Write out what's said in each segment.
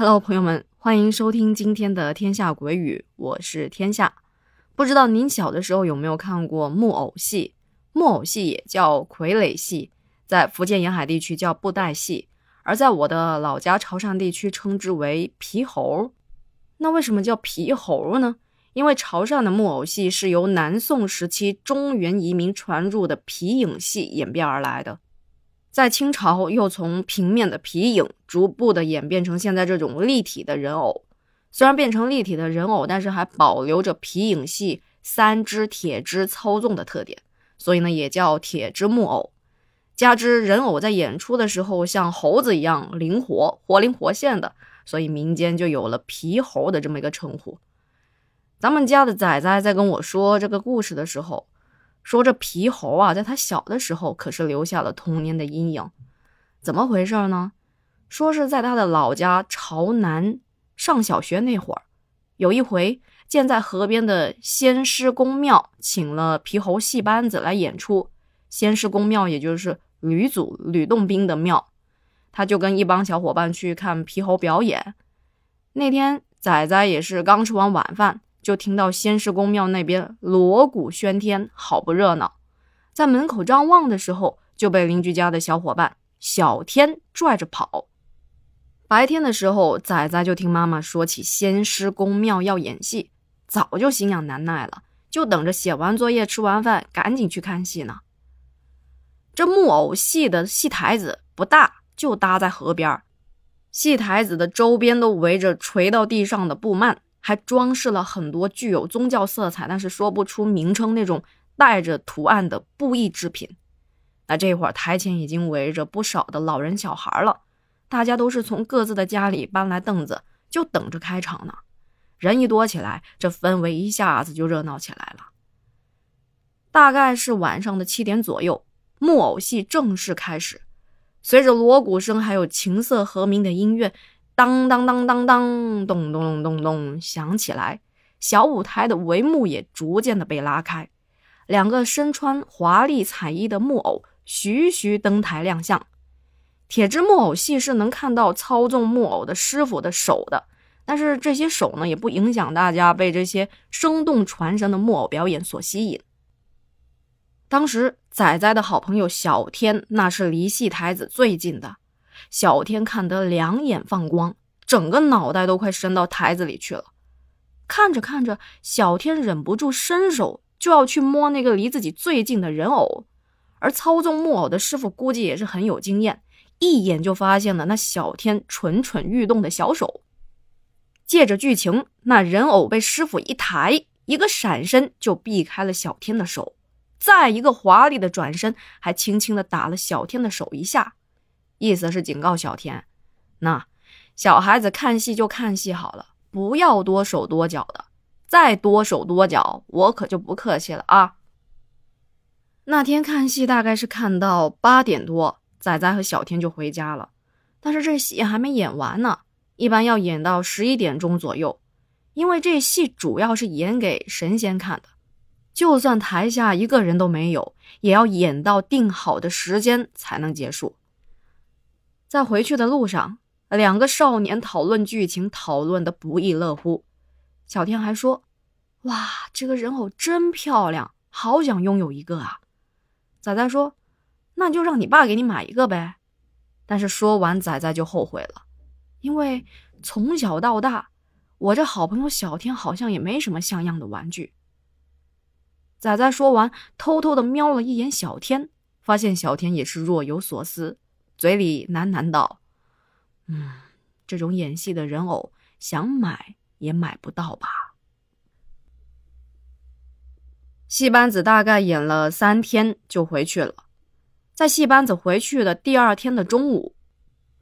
Hello，朋友们，欢迎收听今天的《天下鬼语》，我是天下。不知道您小的时候有没有看过木偶戏？木偶戏也叫傀儡戏，在福建沿海地区叫布袋戏，而在我的老家潮汕地区称之为皮猴。那为什么叫皮猴呢？因为潮汕的木偶戏是由南宋时期中原移民传入的皮影戏演变而来的。在清朝，又从平面的皮影逐步的演变成现在这种立体的人偶。虽然变成立体的人偶，但是还保留着皮影戏三支铁枝操纵的特点，所以呢，也叫铁枝木偶。加之人偶在演出的时候像猴子一样灵活、活灵活现的，所以民间就有了皮猴的这么一个称呼。咱们家的仔仔在跟我说这个故事的时候。说这皮猴啊，在他小的时候可是留下了童年的阴影。怎么回事呢？说是在他的老家朝南上小学那会儿，有一回建在河边的仙师公庙请了皮猴戏班子来演出。仙师公庙也就是吕祖吕洞宾的庙，他就跟一帮小伙伴去看皮猴表演。那天仔仔也是刚吃完晚饭。就听到仙师公庙那边锣鼓喧天，好不热闹。在门口张望的时候，就被邻居家的小伙伴小天拽着跑。白天的时候，仔仔就听妈妈说起仙师公庙要演戏，早就心痒难耐了，就等着写完作业、吃完饭赶紧去看戏呢。这木偶戏的戏台子不大，就搭在河边戏台子的周边都围着垂到地上的布幔。还装饰了很多具有宗教色彩，但是说不出名称那种带着图案的布艺制品。那这会儿台前已经围着不少的老人小孩了，大家都是从各自的家里搬来凳子，就等着开场呢。人一多起来，这氛围一下子就热闹起来了。大概是晚上的七点左右，木偶戏正式开始，随着锣鼓声还有琴瑟和鸣的音乐。当当当当当，咚咚咚咚咚响起来，小舞台的帷幕也逐渐的被拉开，两个身穿华丽彩衣的木偶徐徐登台亮相。铁制木偶戏是能看到操纵木偶的师傅的手的，但是这些手呢，也不影响大家被这些生动传神的木偶表演所吸引。当时仔仔的好朋友小天，那是离戏台子最近的。小天看得两眼放光，整个脑袋都快伸到台子里去了。看着看着，小天忍不住伸手就要去摸那个离自己最近的人偶，而操纵木偶的师傅估计也是很有经验，一眼就发现了那小天蠢蠢欲动的小手。借着剧情，那人偶被师傅一抬，一个闪身就避开了小天的手，再一个华丽的转身，还轻轻的打了小天的手一下。意思是警告小天，那小孩子看戏就看戏好了，不要多手多脚的，再多手多脚，我可就不客气了啊！那天看戏大概是看到八点多，仔仔和小天就回家了。但是这戏还没演完呢，一般要演到十一点钟左右，因为这戏主要是演给神仙看的，就算台下一个人都没有，也要演到定好的时间才能结束。在回去的路上，两个少年讨论剧情，讨论的不亦乐乎。小天还说：“哇，这个人偶真漂亮，好想拥有一个啊！”仔仔说：“那就让你爸给你买一个呗。”但是说完，仔仔就后悔了，因为从小到大，我这好朋友小天好像也没什么像样的玩具。仔仔说完，偷偷的瞄了一眼小天，发现小天也是若有所思。嘴里喃喃道：“嗯，这种演戏的人偶，想买也买不到吧？”戏班子大概演了三天就回去了。在戏班子回去的第二天的中午，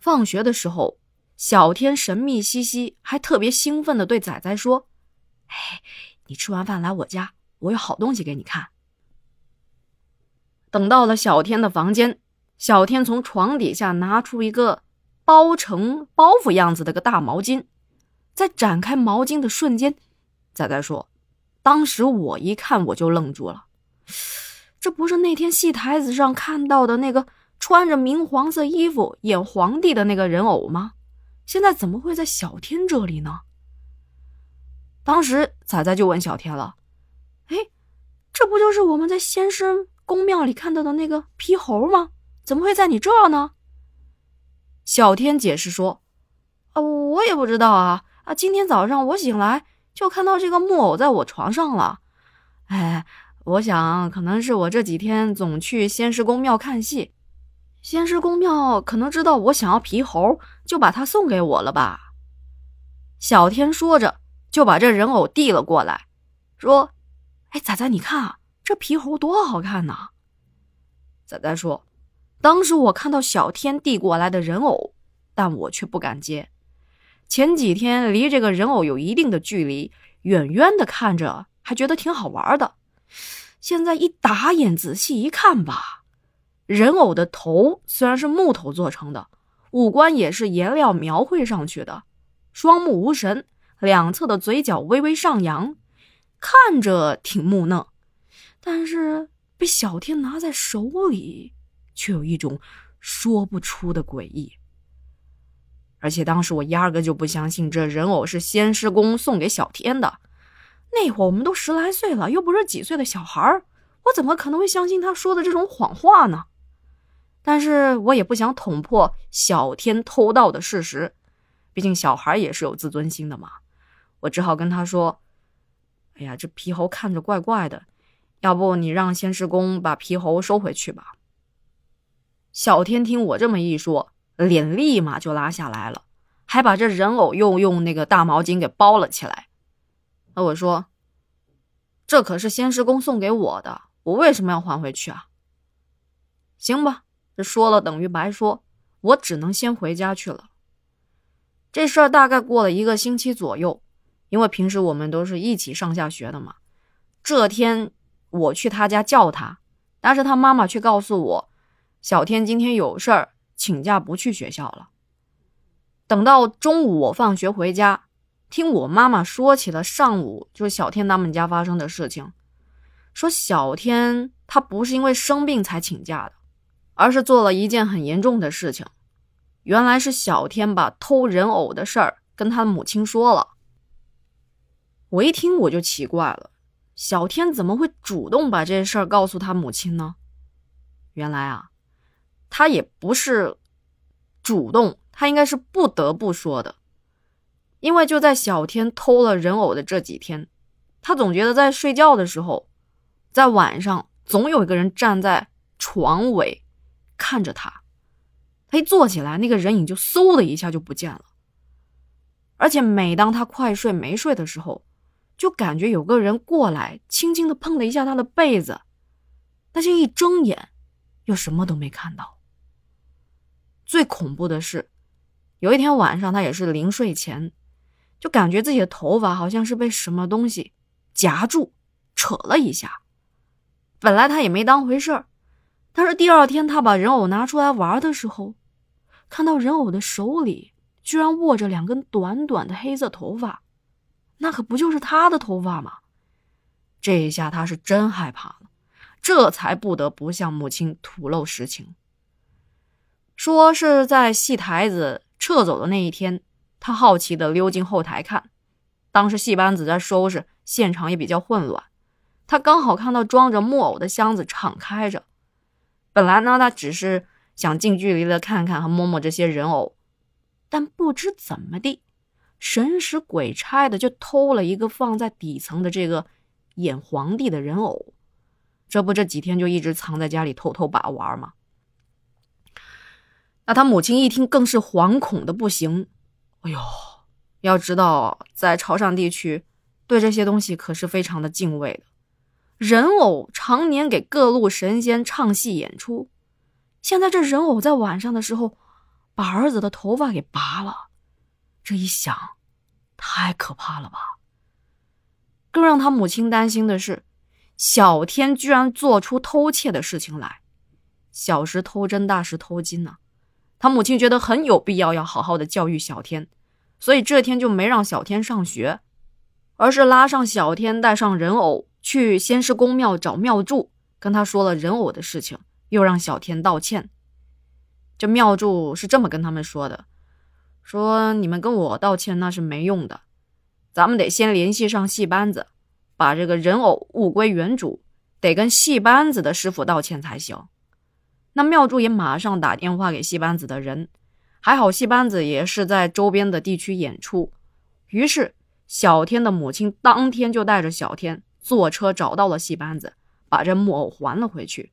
放学的时候，小天神秘兮兮，还特别兴奋的对仔仔说：“哎，你吃完饭来我家，我有好东西给你看。”等到了小天的房间。小天从床底下拿出一个包成包袱样子的个大毛巾，在展开毛巾的瞬间，仔仔说：“当时我一看我就愣住了，这不是那天戏台子上看到的那个穿着明黄色衣服演皇帝的那个人偶吗？现在怎么会在小天这里呢？当时仔仔就问小天了：“哎，这不就是我们在仙师宫庙里看到的那个皮猴吗？怎么会在你这儿呢？”小天解释说：“啊，我也不知道啊啊！今天早上我醒来就看到这个木偶在我床上了。哎，我想可能是我这几天总去仙师宫庙看戏。”仙师公庙可能知道我想要皮猴，就把它送给我了吧？小天说着，就把这人偶递了过来，说：“哎，仔仔，你看啊，这皮猴多好看呐！”仔仔说：“当时我看到小天递过来的人偶，但我却不敢接。前几天离这个人偶有一定的距离，远远的看着还觉得挺好玩的。现在一打眼仔细一看吧。”人偶的头虽然是木头做成的，五官也是颜料描绘上去的，双目无神，两侧的嘴角微微上扬，看着挺木讷，但是被小天拿在手里，却有一种说不出的诡异。而且当时我压根就不相信这人偶是仙师公送给小天的，那会儿我们都十来岁了，又不是几岁的小孩儿，我怎么可能会相信他说的这种谎话呢？但是我也不想捅破小天偷盗的事实，毕竟小孩也是有自尊心的嘛。我只好跟他说：“哎呀，这皮猴看着怪怪的，要不你让仙师公把皮猴收回去吧。”小天听我这么一说，脸立马就拉下来了，还把这人偶又用那个大毛巾给包了起来。那我说：“这可是仙师公送给我的，我为什么要还回去啊？”行吧。这说了等于白说，我只能先回家去了。这事儿大概过了一个星期左右，因为平时我们都是一起上下学的嘛。这天我去他家叫他，但是他妈妈却告诉我，小天今天有事儿，请假不去学校了。等到中午我放学回家，听我妈妈说起了上午就是小天他们家发生的事情，说小天他不是因为生病才请假的。而是做了一件很严重的事情，原来是小天把偷人偶的事儿跟他母亲说了。我一听我就奇怪了，小天怎么会主动把这事儿告诉他母亲呢？原来啊，他也不是主动，他应该是不得不说的，因为就在小天偷了人偶的这几天，他总觉得在睡觉的时候，在晚上总有一个人站在床尾。看着他，他一坐起来，那个人影就嗖的一下就不见了。而且每当他快睡没睡的时候，就感觉有个人过来，轻轻的碰了一下他的被子，但是一睁眼，又什么都没看到。最恐怖的是，有一天晚上，他也是临睡前，就感觉自己的头发好像是被什么东西夹住，扯了一下。本来他也没当回事儿。但是第二天，他把人偶拿出来玩的时候，看到人偶的手里居然握着两根短短的黑色头发，那可不就是他的头发吗？这一下他是真害怕了，这才不得不向母亲吐露实情，说是在戏台子撤走的那一天，他好奇的溜进后台看，当时戏班子在收拾，现场也比较混乱，他刚好看到装着木偶的箱子敞开着。本来呢，他只是想近距离的看看和摸摸这些人偶，但不知怎么地，神使鬼差的就偷了一个放在底层的这个演皇帝的人偶，这不这几天就一直藏在家里偷偷把玩吗？那他母亲一听更是惶恐的不行。哎呦，要知道在潮汕地区，对这些东西可是非常的敬畏的。人偶常年给各路神仙唱戏演出，现在这人偶在晚上的时候把儿子的头发给拔了，这一想，太可怕了吧！更让他母亲担心的是，小天居然做出偷窃的事情来，小时偷针，大时偷金呢。他母亲觉得很有必要要好好的教育小天，所以这天就没让小天上学，而是拉上小天，带上人偶。去仙师公庙找庙祝，跟他说了人偶的事情，又让小天道歉。这庙祝是这么跟他们说的：说你们跟我道歉那是没用的，咱们得先联系上戏班子，把这个人偶物归原主，得跟戏班子的师傅道歉才行。那庙祝也马上打电话给戏班子的人，还好戏班子也是在周边的地区演出，于是小天的母亲当天就带着小天坐车找到了戏班子，把这木偶还了回去。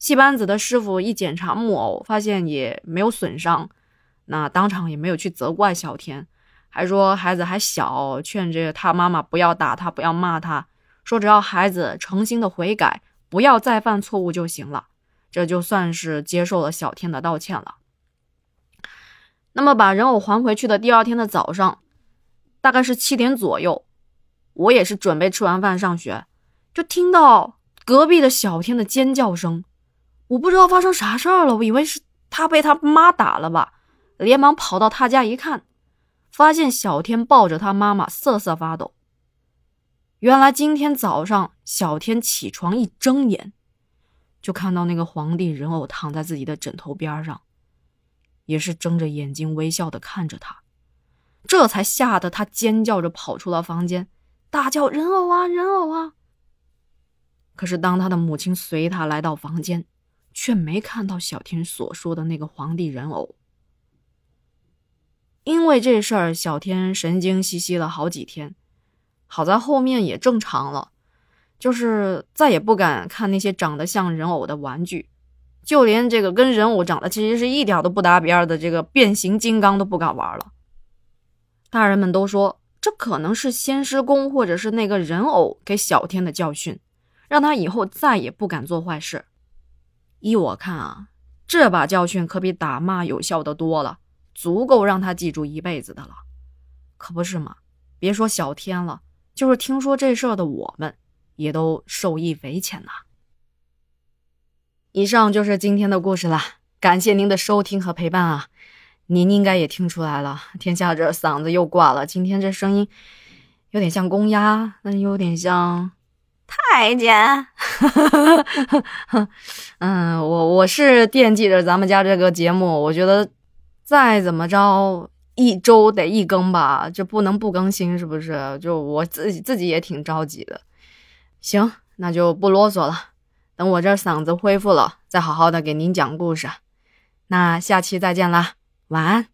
戏班子的师傅一检查木偶，发现也没有损伤。那当场也没有去责怪小天，还说孩子还小，劝着他妈妈不要打他，不要骂他，说只要孩子诚心的悔改，不要再犯错误就行了。这就算是接受了小天的道歉了。那么把人偶还回去的第二天的早上，大概是七点左右，我也是准备吃完饭上学，就听到隔壁的小天的尖叫声，我不知道发生啥事儿了，我以为是他被他妈打了吧。连忙跑到他家一看，发现小天抱着他妈妈瑟瑟发抖。原来今天早上小天起床一睁眼，就看到那个皇帝人偶躺在自己的枕头边上，也是睁着眼睛微笑的看着他，这才吓得他尖叫着跑出了房间，大叫：“人偶啊，人偶啊！”可是当他的母亲随他来到房间，却没看到小天所说的那个皇帝人偶。因为这事儿，小天神经兮兮了好几天。好在后面也正常了，就是再也不敢看那些长得像人偶的玩具，就连这个跟人偶长得其实是一点都不搭边的这个变形金刚都不敢玩了。大人们都说，这可能是仙师公或者是那个人偶给小天的教训，让他以后再也不敢做坏事。依我看啊，这把教训可比打骂有效的多了。足够让他记住一辈子的了，可不是吗？别说小天了，就是听说这事儿的我们，也都受益匪浅呐。以上就是今天的故事了，感谢您的收听和陪伴啊！您应该也听出来了，天下这嗓子又挂了，今天这声音有点像公鸭，那有点像太监。嗯，我我是惦记着咱们家这个节目，我觉得。再怎么着，一周得一更吧，就不能不更新，是不是？就我自己自己也挺着急的。行，那就不啰嗦了，等我这嗓子恢复了，再好好的给您讲故事。那下期再见啦，晚安。